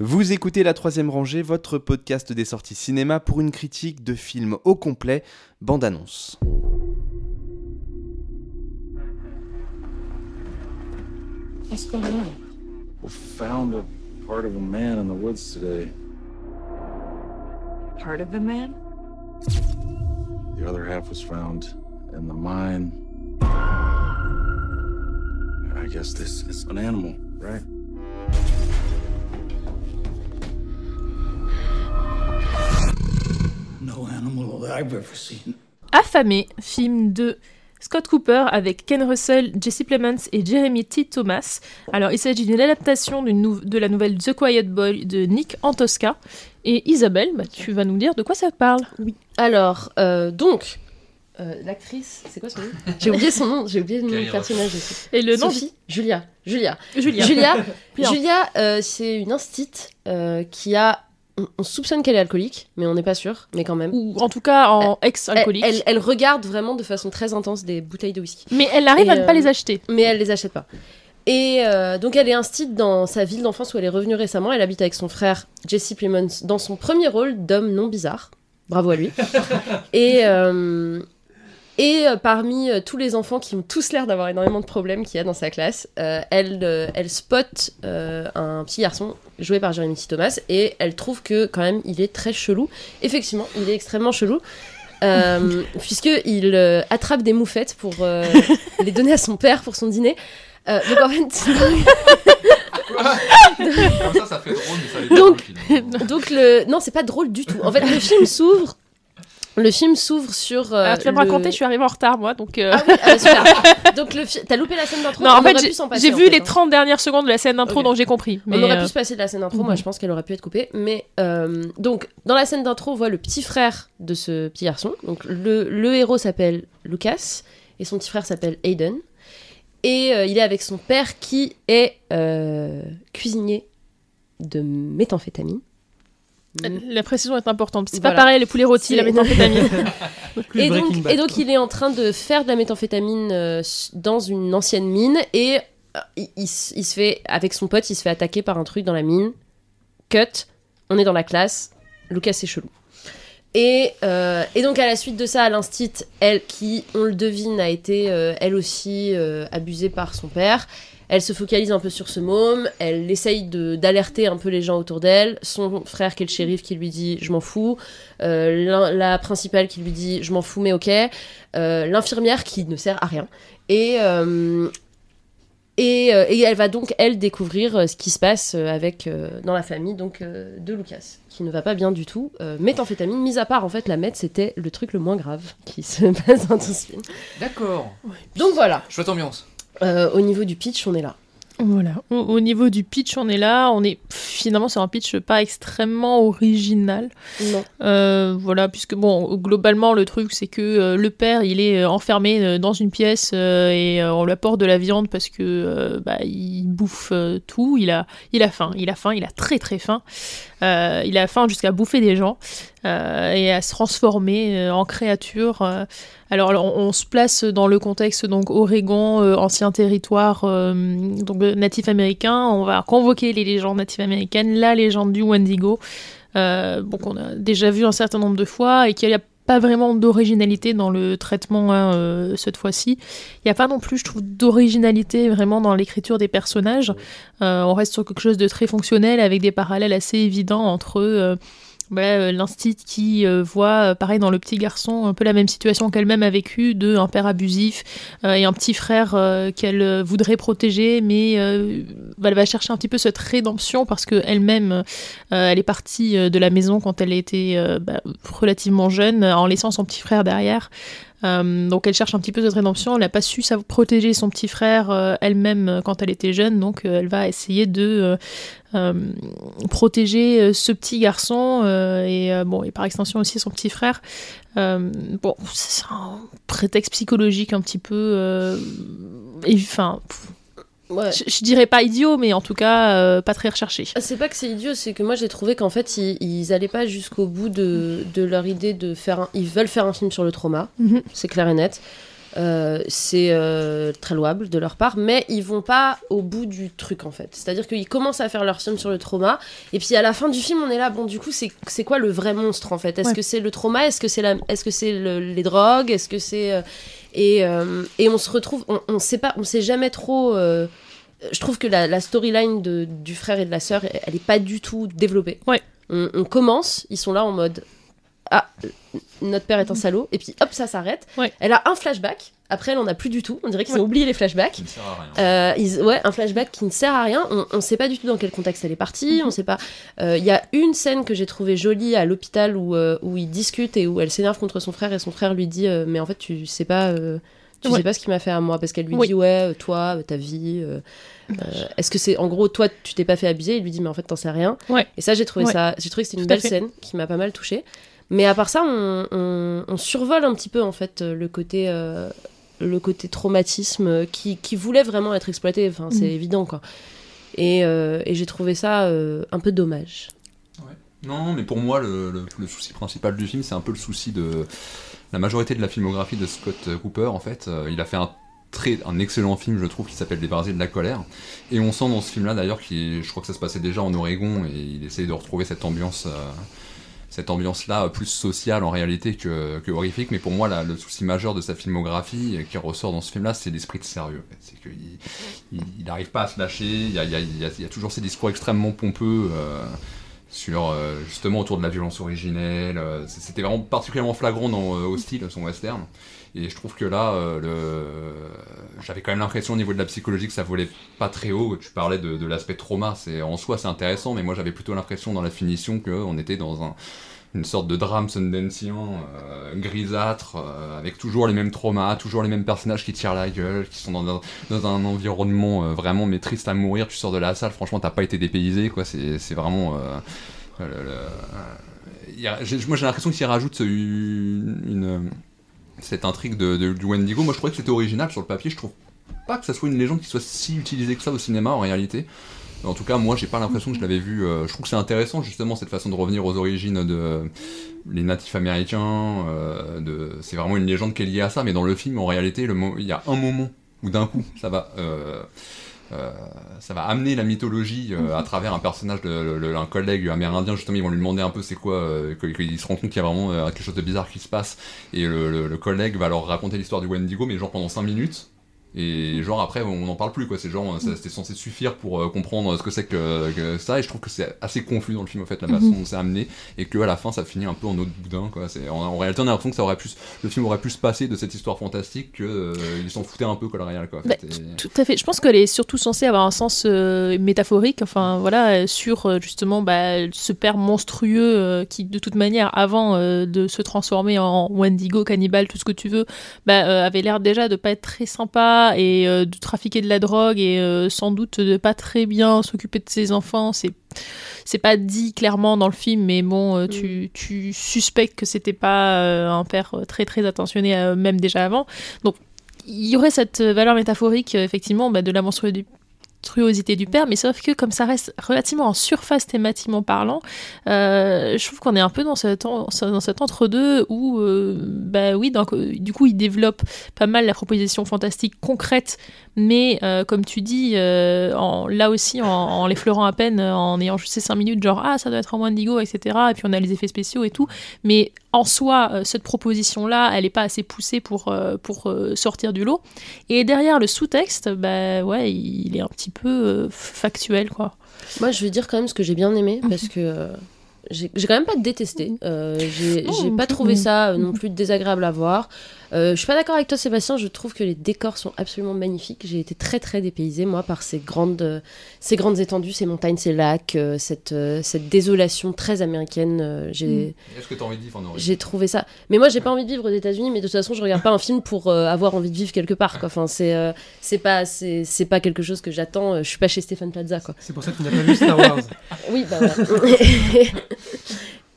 Vous écoutez La Troisième Rangée, votre podcast des sorties cinéma pour une critique de film au complet, bande-annonce. What's going on? We found a part of a man in the woods today. Part of the man? The other half was found in the mine. I guess this is an animal, right? I've ever seen. Affamé, film de Scott Cooper avec Ken Russell, Jesse Plemons et Jeremy T. Thomas. Alors, il s'agit d'une adaptation de la nouvelle The Quiet Boy de Nick Antosca. Et Isabelle, bah, tu vas nous dire de quoi ça parle. Oui. Alors, euh, donc, euh, l'actrice, c'est quoi son nom? J'ai oublié son nom, j'ai oublié le nom du personnage aussi. Et le nom Sophie Julia. Julia. Julia. Julia. Julia euh, c'est une instite euh, qui a. On, on soupçonne qu'elle est alcoolique, mais on n'est pas sûr, mais quand même. Ou en tout cas en ex-alcoolique. elle- elle regarde vraiment de façon très intense des bouteilles de whisky. Mais elle arrive Et, à ne pas euh, les acheter. mais elle les achète pas. Et euh, donc elle est instite dans sa ville d'enfance où elle est revenue récemment. Elle habite avec son frère Jesse Plemons dans son premier rôle d'homme non bizarre. Bravo à lui. et euh, et euh, parmi euh, tous les enfants qui ont tous l'air d'avoir énormément de problèmes qu'il y a dans sa classe, euh, elle, euh, elle spot euh, un petit garçon joué par Jeremy T. Thomas et elle trouve que quand même il est très chelou. Effectivement, il est extrêmement chelou. Euh, puisqu'il euh, attrape des moufettes pour euh, les donner à son père pour son dîner. Euh, donc en fait, Comme ça, ça fait drôle, mais ça l'est pas Donc- donc le non, c'est pas drôle du tout. En fait, le film s'ouvre. Le film s'ouvre sur. euh, Alors, tu vas me le- raconter, je suis arrivée en retard moi. Donc, euh, Ah oui, ah, super. Donc le fi- t'as loupé la scène d'intro. non, on en fait, j'ai- vu fait, les hein. 30 dernières secondes de la scène d'intro, donc j'ai compris. Mais on aurait euh, pu se passer de la scène d'intro, moi mhm. je pense qu'elle aurait pu être coupée. Mais euh, donc, dans la scène d'intro, on voit le petit frère de ce petit garçon. Donc, le, le héros s'appelle Lucas et son petit frère s'appelle Aiden. Et il est avec son père qui est cuisinier de méthamphétamine. La précision est importante. C'est Voilà. pas pareil les poulets rôtis, la méthamphétamine. Et donc, Bad, et donc quoi. il est en train de faire de la méthamphétamine euh, dans une ancienne mine et euh, il, il s- il se fait, avec son pote, il se fait attaquer par un truc dans la mine. Cut, on est dans la classe, Lucas c'est chelou. Et, euh, et donc à la suite de ça, à l'instit, elle qui, on le devine, a été euh, elle aussi euh, abusée par son père. Elle se focalise un peu sur ce môme, elle essaye de- d'alerter un peu les gens autour d'elle. Son frère qui est le shérif qui lui dit je m'en fous. Euh, la principale qui lui dit je m'en fous mais ok. Euh, L'infirmière qui ne sert à rien. Et, euh, et, et elle va donc, elle, découvrir ce qui se passe avec, euh, dans la famille donc, euh, de Lucas, qui ne va pas bien du tout. Euh, méthamphétamine, mis à part en fait la meth, c'était le truc le moins grave qui se passe dans tout ce film. D'accord. Donc voilà, Chouette ambiance. Euh, au niveau du pitch, on est là. Voilà. Au, au niveau du pitch, on est là. On est finalement sur un pitch pas extrêmement original. Non. Euh, voilà, puisque bon, globalement, le truc, c'est que euh, le père, il est enfermé dans une pièce euh, et on lui apporte de la viande parce que bah, il bouffe tout. Il a, il a faim. Il a faim. Il a très très faim. Il a faim jusqu'à bouffer des gens et à se transformer en créature. Euh. alors, on, se place dans le contexte donc Oregon, euh, ancien territoire euh, donc euh, natif américain. On va convoquer les légendes natives américaines, la légende du Wendigo, euh, bon, qu'on a déjà vu un certain nombre de fois et qu'il n'y a pas vraiment d'originalité dans le traitement hein, euh, cette fois-ci. Il n'y a pas non plus, je trouve, d'originalité vraiment dans l'écriture des personnages. Euh, on reste sur quelque chose de très fonctionnel avec des parallèles assez évidents entre euh, bah, euh, l'instit qui euh, voit, euh, pareil dans le petit garçon, un peu la même situation qu'elle-même a vécue, de un père abusif et un petit frère qu'elle voudrait protéger, mais bah, elle va chercher un petit peu cette rédemption parce qu'elle-même, elle est partie de la maison quand elle était bah, relativement jeune, en laissant son petit frère derrière. Donc elle cherche un petit peu cette rédemption. Elle n'a pas su protéger son petit frère elle-même quand elle était jeune, donc elle va essayer de protéger euh, ce petit garçon euh, et euh, bon et par extension aussi son petit frère. Euh, bon, c'est un prétexte psychologique un petit peu, euh, enfin, Ouais. je, je dirais pas idiot, mais en tout cas euh, pas très recherché. Ah, C'est pas que c'est idiot, c'est que moi j'ai trouvé qu'en fait ils, ils allaient pas jusqu'au bout de, de leur idée de faire un. Ils veulent faire un film sur le trauma, Mhm. c'est clair et net. Euh, c'est euh, très louable de leur part, mais ils vont pas au bout du truc en fait. C'est-à-dire qu'ils commencent à faire leur film sur le trauma, et puis à la fin du film, on est là, bon, du coup, c'est quoi le vrai monstre en fait? Est-ce Ouais. que c'est le trauma? Est-ce que c'est est -ce c'est le- les drogues? Est-ce que c'est. euh, Et, et on se retrouve, on, on sait pas, on sait jamais trop. je trouve que la, la storyline du frère et de la sœur, elle, elle est pas du tout développée. Ouais. On, on commence, ils sont là en mode ah notre père est un salaud et puis hop ça s'arrête. Ouais. Elle a un flashback. Après elle en a plus du tout. On dirait qu'ils Ouais. ont oublié les flashbacks. Qui ne sert à rien. Euh, ils- ouais, un flashback qui ne sert à rien. On ne sait pas du tout dans quel contexte elle est partie. On sait pas. Euh, Il y a une scène que j'ai trouvée jolie à l'hôpital où, euh, où ils discutent et où elle s'énerve contre son frère et son frère lui dit euh, mais en fait tu sais pas. euh, tu Ouais. sais pas ce qu'il m'a fait à moi parce qu'elle lui Oui. dit ouais euh, toi euh, ta vie euh, euh, est-ce que c'est en gros toi tu t'es pas fait abuser? Il lui dit mais en fait t'en sais rien Ouais. et ça j'ai trouvé Ouais. ça j'ai trouvé que c'était une belle fait. scène qui m'a pas mal touchée mais à part ça on, on- on survole un petit peu en fait euh, le côté euh, le côté traumatisme qui, qui voulait vraiment être exploité enfin c'est Mhm. évident quoi et, euh, et j'ai trouvé ça euh, un peu dommage Non, mais pour moi, le, le- le souci principal du film, c'est un peu le souci de la majorité de la filmographie de Scott Cooper. En fait, Euh, il a fait un très un excellent film, je trouve, qui s'appelle Les Parasites de la colère. Et on sent dans ce film-là, d'ailleurs, qu'il, je crois que ça se passait déjà en Oregon, et il essayait de retrouver cette ambiance. euh, cette ambiance-là euh, plus sociale en réalité que, que horrifique, mais pour moi le souci majeur de sa filmographie euh, qui ressort dans ce film-là, c'est l'esprit de sérieux. C'est qu'il il, il n'arrive pas à se lâcher, il y a, toujours ces discours extrêmement pompeux euh, sur justement autour de la violence originelle. C'était vraiment particulièrement flagrant dans Hostile, son western. Et je trouve que là, euh, j'avais quand même l'impression au niveau de la psychologie que ça volait pas très haut. Tu parlais de, l'aspect trauma, c'est en soi c'est intéressant, mais moi j'avais plutôt l'impression dans la finition qu'on était dans un, une sorte de drame sundensien, euh, grisâtre, euh, avec toujours les mêmes traumas, toujours les mêmes personnages qui tirent la gueule, qui sont dans un, environnement euh, vraiment mais triste à mourir. Tu sors de la salle, franchement t'as pas été dépaysé, quoi. C'est vraiment. euh, euh, moi j'ai l'impression qu'il rajoute une, une- cette intrigue de, du Wendigo. Moi je trouvais que c'était original sur le papier. Je trouve pas que ça soit une légende qui soit si utilisée que ça au cinéma en réalité. En tout cas, moi, j'ai pas l'impression que je l'avais vu. euh, je trouve que c'est intéressant justement cette façon de revenir aux origines de euh, les natifs américains. euh, c'est vraiment une légende qui est liée à ça, mais dans le film, en réalité, il y a un moment où d'un coup, ça va. Euh, ça va amener la mythologie euh, à travers un personnage de le- le- un collègue amérindien justement ils vont lui demander un peu c'est quoi euh, qu'il se rend compte qu'il y a vraiment euh, quelque chose de bizarre qui se passe. Et le, le- le collègue va leur raconter l'histoire du Wendigo mais genre pendant 5 minutes et genre après on n'en parle plus quoi. C'est genre c'était censé suffire pour euh, comprendre ce que c'est que, que ça. Et je trouve que c'est assez confus dans le film en fait la façon dont c'est amené. Et que à la fin ça finit un peu en autre boudin quoi. C'est en, en réalité on a l'impression que ça aurait pu le film aurait pu se passer de cette histoire fantastique que euh, ils s'en foutaient un peu quoi le réel quoi. En Bah, et- Tout à fait. Je pense qu'elle est surtout censée avoir un sens euh, métaphorique, enfin voilà, sur justement bah, ce père monstrueux qui, de toute manière, avant de se transformer en Wendigo, cannibale, tout ce que tu veux, bah, avait l'air déjà de pas être très sympa et euh, de trafiquer de la drogue et euh, sans doute de pas très bien s'occuper de ses enfants. C'est c'est pas dit clairement dans le film, mais bon, euh, tu, tu suspectes que c'était pas un père très très attentionné, même déjà avant. Donc il y aurait cette valeur métaphorique, effectivement, bah, de la monstruosité du père, mais sauf que comme ça reste relativement en surface thématiquement parlant, euh, je trouve qu'on est un peu dans cet, en- dans cet entre-deux où, euh, bah oui, donc, du coup, il développe pas mal la proposition fantastique concrète, mais euh, comme tu dis, euh, en, là aussi, en, en l'effleurant à peine, en ayant juste ces 5 minutes, genre, ah, ça doit être un Wendigo, etc., et puis on a les effets spéciaux et tout, mais en soi, cette proposition-là, elle n'est pas assez poussée pour, pour sortir du lot. Et derrière le sous-texte, bah ouais, il est un petit peu euh, factuel, quoi. Moi, je vais dire quand même ce que j'ai bien aimé parce que euh, j'ai quand même pas détesté. Euh, j'ai j'ai pas trouvé ça euh, non plus désagréable à voir. Euh, je suis pas d'accord avec toi, Sébastien. Je trouve que les décors sont absolument magnifiques. J'ai été très très dépaysée moi par ces grandes, euh, ces grandes étendues, ces montagnes, ces lacs, euh, cette euh, cette désolation très américaine. euh, j'ai Est-ce que t'as envie de vivre en Oregon j'ai trouvé ça. Mais moi, j'ai pas envie de vivre aux États-Unis, mais de toute façon, je regarde pas un film pour euh, avoir envie de vivre quelque part. Quoi. Enfin, c'est euh, c'est pas c'est c'est pas quelque chose que j'attends. Je suis pas chez Stéphane Plaza, quoi. C'est pour ça que tu n'as pas vu Star Wars. Oui, bah voilà.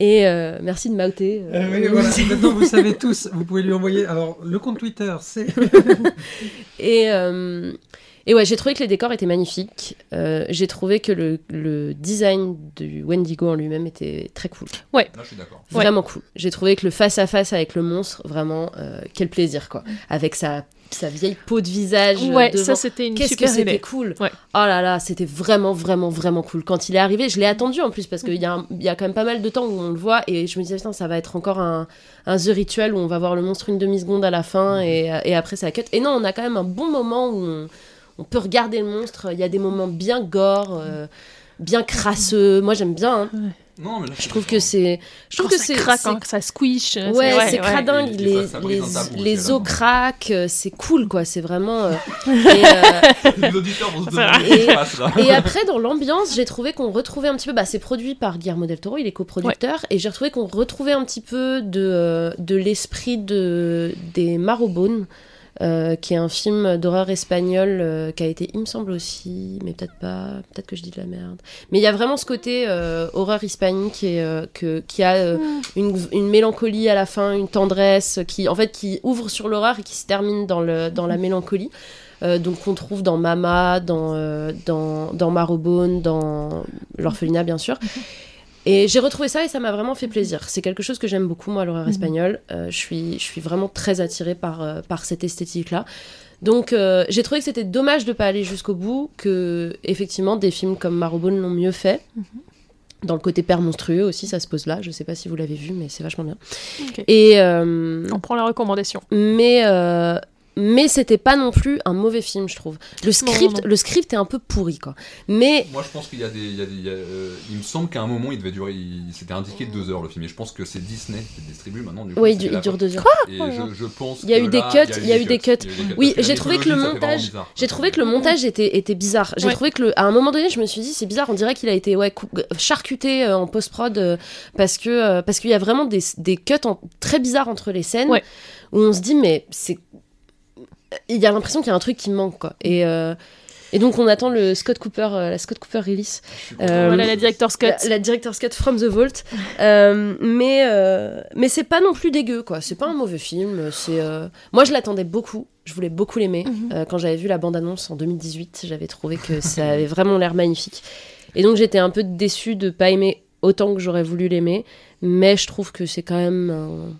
Et euh, merci de m'outer. euh, Euh, oui, voilà. Maintenant, vous savez tous. Vous pouvez lui envoyer. Alors, le compte Twitter, c'est. Et, euh, Et ouais, j'ai trouvé que les décors étaient magnifiques. Euh, j'ai trouvé que le, le design du Wendigo en lui-même était très cool. Là, je suis d'accord. Ouais. Vraiment cool. J'ai trouvé que le face-à-face avec le monstre, vraiment, euh, quel plaisir, quoi. Avec sa, sa vieille peau de visage. euh, Ouais, devant. ça c'était une Qu'est-ce que c'était cool Ouais. Oh là là, c'était vraiment, vraiment, vraiment cool. Quand il est arrivé, je l'ai attendu en plus, parce qu'il y, a un- y a quand même pas mal de temps où on le voit, et je me disais, putain, ça va être encore un, un The Ritual où on va voir le monstre une demi-seconde à la fin, et, et après ça cut. Et non, on a quand même un bon moment où on, on peut regarder le monstre. Il y a des moments bien gore, euh, bien crasseux. Moi, j'aime bien. hein. Non, mais là, Je trouve que c'est... Je trouve Quand que ça c'est... craque, c'est- hein, que ça squish. euh, Ouais, c'est ouais. cradingue, les, les, les os craquent, euh, c'est cool quoi, c'est vraiment. euh, et, euh, les auditeurs vont se Ça demander va. ce qui se passe là. et après, dans l'ambiance, j'ai trouvé qu'on retrouvait un petit peu. Bah, c'est produit par Guillermo del Toro, il est coproducteur, et j'ai retrouvé qu'on retrouvait un petit peu de, euh, de l'esprit de, des Marrowbone. Euh, qui est un film d'horreur espagnol euh, qui a été, il me semble aussi, mais peut-être pas, peut-être que je dis de la merde. Mais il y a vraiment ce côté euh, horreur hispanique et que, qui a euh, une, une mélancolie à la fin, une tendresse qui, en fait, qui ouvre sur l'horreur et qui se termine dans, le, dans la mélancolie. Euh, donc qu'on trouve dans Mama, dans, dans, dans Marrowbone, dans l'orphelinat bien sûr. Et j'ai retrouvé ça et ça m'a vraiment fait plaisir. C'est quelque chose que j'aime beaucoup, moi, l'horreur espagnole. Euh, je, suis, je suis vraiment très attirée par, euh, par cette esthétique-là. Donc euh, j'ai trouvé que c'était dommage de pas aller jusqu'au bout, que effectivement des films comme Marrowbone l'ont mieux fait. Dans le côté père monstrueux aussi, ça se pose là. Je sais pas si vous l'avez vu, mais c'est vachement bien. Et On prend la recommandation. mais mais c'était pas non plus un mauvais film, je trouve. Le script, non. le script est un peu pourri, quoi. Mais Moi, je pense qu'il y a des. Il, y a des- il y a, euh, il me semble qu'à un moment, il devait durer. il- C'était indiqué deux heures le film. Et je pense que c'est Disney qui le distribue maintenant. Du coup, oui, il, dure deux heures. Et Oh je, je pense Il y a eu des cuts, il y a eu des cuts. Oui, j'ai trouvé que le montage-. J'ai trouvé que le montage était, était bizarre. J'ai Ouais. trouvé que le, à un moment donné, je me suis dit c'est bizarre. On dirait qu'il a été ouais charcuté euh, en post prod parce que euh, parce qu'il y a vraiment des, des cuts en- très bizarres entre les scènes Ouais. où on se dit mais c'est il y a l'impression qu'il y a un truc qui manque quoi. Et euh, et donc on attend le Scott Cooper, euh, la Scott Cooper release. Euh, voilà la director's cut. La, la director's cut from the vault. Euh, mais euh, mais c'est pas non plus dégueu, quoi. C'est pas un mauvais film. C'est euh, Moi, je l'attendais beaucoup. Je voulais beaucoup l'aimer. Mhm. Euh, quand j'avais vu la bande-annonce en 2018, j'avais trouvé que ça avait vraiment l'air magnifique. Et donc, j'étais un peu déçue de pas aimer autant que j'aurais voulu l'aimer. Mais je trouve que c'est quand même. un-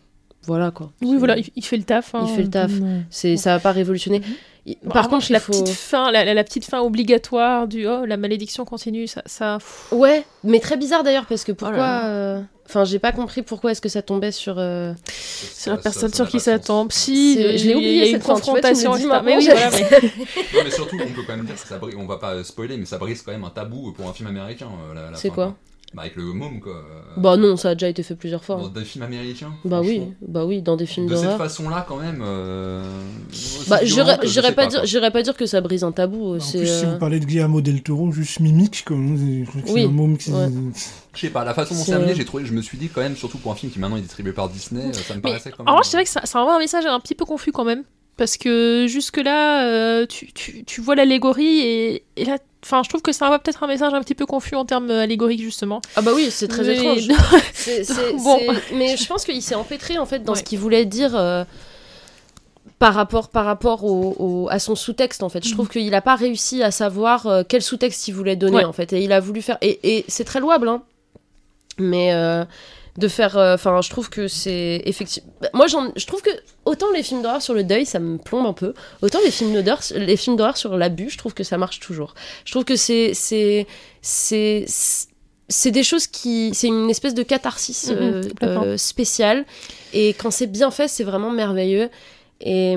Voilà, quoi. Oui, voilà, il, fait le taf. hein. Il fait le taf. Ouais. c'est- Ça va pas révolutionner. Il- Bon, Par contre, la faut- petite fin, la, la- la petite fin obligatoire du oh la malédiction continue, ça, Ouais, mais très bizarre d'ailleurs, parce que pourquoi. Oh là euh, Enfin, j'ai pas compris pourquoi est-ce que ça tombait sur. euh, c'est la personne ça sur qui ça tombe. Si, je l'ai il y a- oublié, il y a une cette confrontation. Mais oui, voilà, mais- Non, mais surtout, on peut quand même dire que ça brise. On va pas spoiler, mais ça brise quand même un tabou pour un film américain. euh, la- la C'est fin, quoi Bah, avec le môme, quoi. Bah non, ça a déjà été fait plusieurs fois. Dans hein. des films américains Bah oui, bah oui, dans des films De cette façon-là, quand même. euh, Bah, j'irais pas dire, j'irais pas dire que ça brise un tabou. En C'est plus, si euh, vous parlez de Guillermo del Toro, juste mimique, hein, c'est Oui, un môme qui... ouais. Je sais pas, la façon dont C'est- amené, j'ai trouvé, je me suis dit quand même, surtout pour un film qui maintenant est distribué par Disney, euh, ça me Mais paraissait quand en même. revanche, c'est vrai que ça, ça envoie un message un petit peu confus quand même. Parce que jusque-là, euh, tu, tu, tu vois l'allégorie et, et là, enfin, je trouve que ça envoie peut-être un message un petit peu confus en termes allégoriques, justement. Ah bah oui, c'est très Mais- étrange. Bon. Mais je pense qu'il s'est empêtré en fait dans ce qu'il voulait dire euh, par rapport, par rapport au, au- à son sous-texte en fait. Je trouve qu'il n'a pas réussi à savoir euh, quel sous-texte il voulait donner Ouais. en fait. Et il a voulu faire. Et, et c'est très louable, hein. Mais euh, de faire. Enfin, je trouve que c'est effectivement. Moi, j'en- je trouve que autant les films d'horreur sur le deuil, ça me plombe un peu. Autant les films d'horreur, les films d'horreur sur l'abus, je trouve que ça marche toujours. Je trouve que c'est c'est c'est c'est des choses qui c'est une espèce de catharsis Mhm, euh, euh, spéciale et quand c'est bien fait c'est vraiment merveilleux et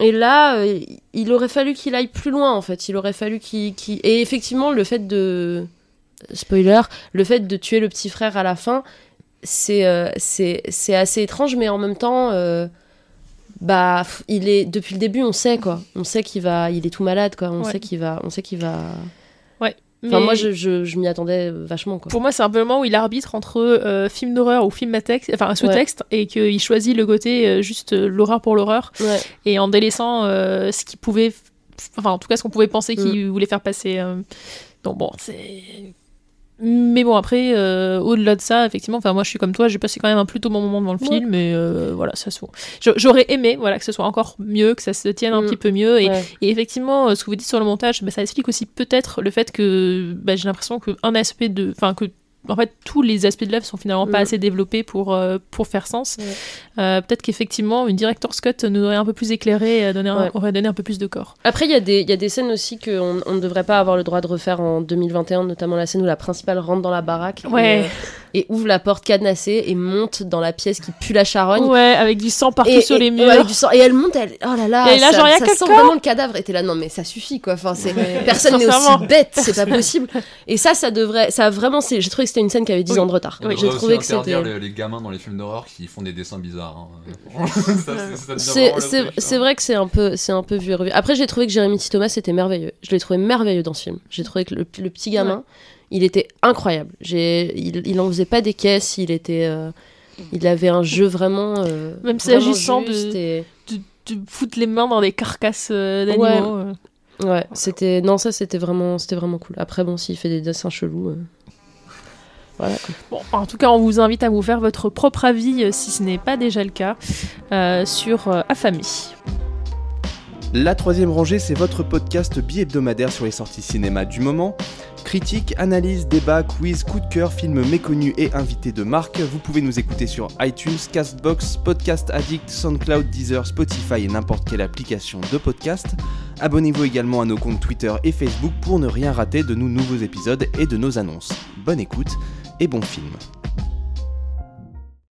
et là euh, il aurait fallu qu'il aille plus loin en fait il aurait fallu qu'il qu'il- et effectivement le fait de spoiler le fait de tuer le petit frère à la fin c'est euh, c'est assez étrange mais en même temps euh, bah il est depuis le début on sait quoi on sait qu'il va il est tout malade quoi on Ouais. sait qu'il va on sait qu'il va Ouais. enfin Mais moi je, je, je m'y attendais vachement quoi Pour moi, c'est un peu le moment où il arbitre entre euh, film d'horreur ou film à texte, enfin sous-texte, et qu'il choisit le côté euh, juste euh, l'horreur pour l'horreur, ouais et en délaissant ce qu'il pouvait, enfin en tout cas ce qu'on pouvait penser qu'il voulait faire passer. Donc bon, c'est. Mais bon, après, euh, au-delà de ça, effectivement, enfin, moi je suis comme toi, j'ai passé quand même un plutôt bon moment devant le Ouais. film, et euh, voilà, ça se J'aurais aimé voilà, que ce soit encore mieux, que ça se tienne un Mm. petit peu mieux, et, Ouais. et effectivement, euh, ce que vous dites sur le montage, bah, ça explique aussi peut-être le fait que bah, j'ai l'impression qu'un aspect de. Enfin, que. En fait, tous les aspects de l'œuvre sont finalement pas Mm. assez développés pour, euh, pour faire sens. Ouais. Euh, Peut-être qu'effectivement, une director's cut nous aurait un peu plus éclairé et donné un- Ouais. aurait donné un peu plus de corps. Après, il y, a des- il y a des scènes aussi qu'on on ne devrait pas avoir le droit de refaire en 2021, notamment la scène où la principale rentre dans la baraque et, euh, et ouvre la porte cadenassée et monte dans la pièce qui pue la charogne. Ouais, avec du sang partout et, sur et- les ouais, murs. avec du sang. Et elle monte, elle... oh là là, Et là, ça, genre, y a ça sent vraiment le cadavre. Et t'es là, non mais ça suffit quoi. Enfin, personne n'est aussi bête, c'est pas possible. Et ça, ça devrait, ça a vraiment, c'est, j'ai trouvé que c'était une scène qui avait 10 Oui. ans de retard. On J'ai trouvé que c'était. les, les gamins dans les films d'horreur qui font des dessins bizarres. hein. C'est- vrai que c'est un peu, c'est un peu vu et revu. Après, j'ai trouvé que Jérémy T. Thomas était merveilleux. Je l'ai trouvé merveilleux dans ce film. J'ai trouvé que le, le petit gamin, il était incroyable. J'ai, il, il en faisait pas des caisses. Il était, euh, il avait un jeu vraiment. euh, Même s'agissant de- et- de, de foutre les mains dans des carcasses euh, d'animaux. euh. Ouais, c'était, non, ça c'était vraiment, c'était vraiment cool. Après, bon, s'il fait des dessins chelous. euh, Voilà. Bon, en tout cas, on vous invite à vous faire votre propre avis, euh, si ce n'est pas déjà le cas, euh, sur euh, Affamé. La troisième rangée, c'est votre podcast bi-hebdomadaire sur les sorties cinéma du moment. Critique, analyse, débat, quiz, coup de cœur, films méconnus et invités de marque. Vous pouvez nous écouter sur iTunes, Castbox, Podcast Addict, SoundCloud, Deezer, Spotify et n'importe quelle application de podcast. Abonnez-vous également à nos comptes Twitter et Facebook pour ne rien rater de nos nouveaux épisodes et de nos annonces. Bonne écoute et bon film.